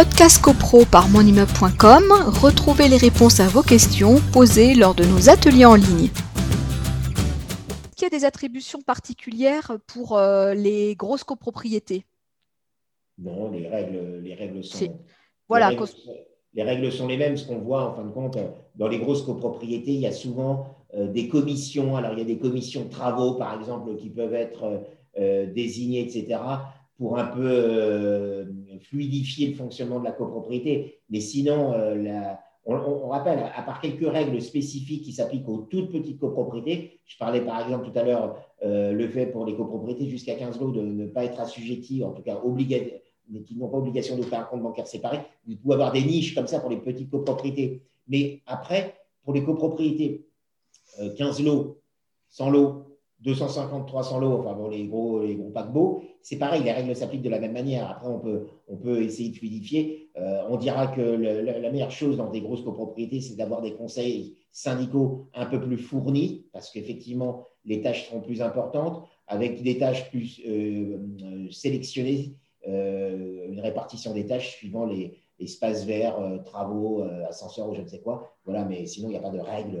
Podcast CoPro par monimmeuble.com, retrouvez les réponses à vos questions posées lors de nos ateliers en ligne. Est-ce qu'il y a des attributions particulières pour euh, les grosses copropriétés? Non, les règles, les règles sont. Voilà. Les règles, les règles sont les mêmes. Ce qu'on voit, en fin de compte, dans les grosses copropriétés, il y a souvent euh, des commissions. Alors, il y a des commissions de travaux, par exemple, qui peuvent être euh, désignées, etc pour un peu euh, fluidifier le fonctionnement de la copropriété. Mais sinon, euh, on, rappelle, à part quelques règles spécifiques qui s'appliquent aux toutes petites copropriétés, je parlais par exemple tout à l'heure euh, le fait pour les copropriétés jusqu'à 15 lots de ne pas être assujettis, en tout cas obligés, qui n'ont pas obligation faire un compte bancaire séparé. Vous pouvez avoir des niches comme ça pour les petites copropriétés. Mais après, pour les copropriétés, 15 lots, 100 lots, 250, 300 lots, enfin bon, les gros, les gros paquebots, c'est pareil, les règles s'appliquent de la même manière. Après, on peut, on peut essayer de fluidifier. Euh, on dira que la meilleure chose dans des grosses copropriétés, c'est d'avoir des conseils syndicaux un peu plus fournis, parce qu'effectivement, les tâches seront plus importantes, avec des tâches plus euh, euh, sélectionnées, une répartition des tâches suivant les, espaces verts, travaux, ascenseurs ou je ne sais quoi. Voilà, mais sinon, il n'y a pas de règles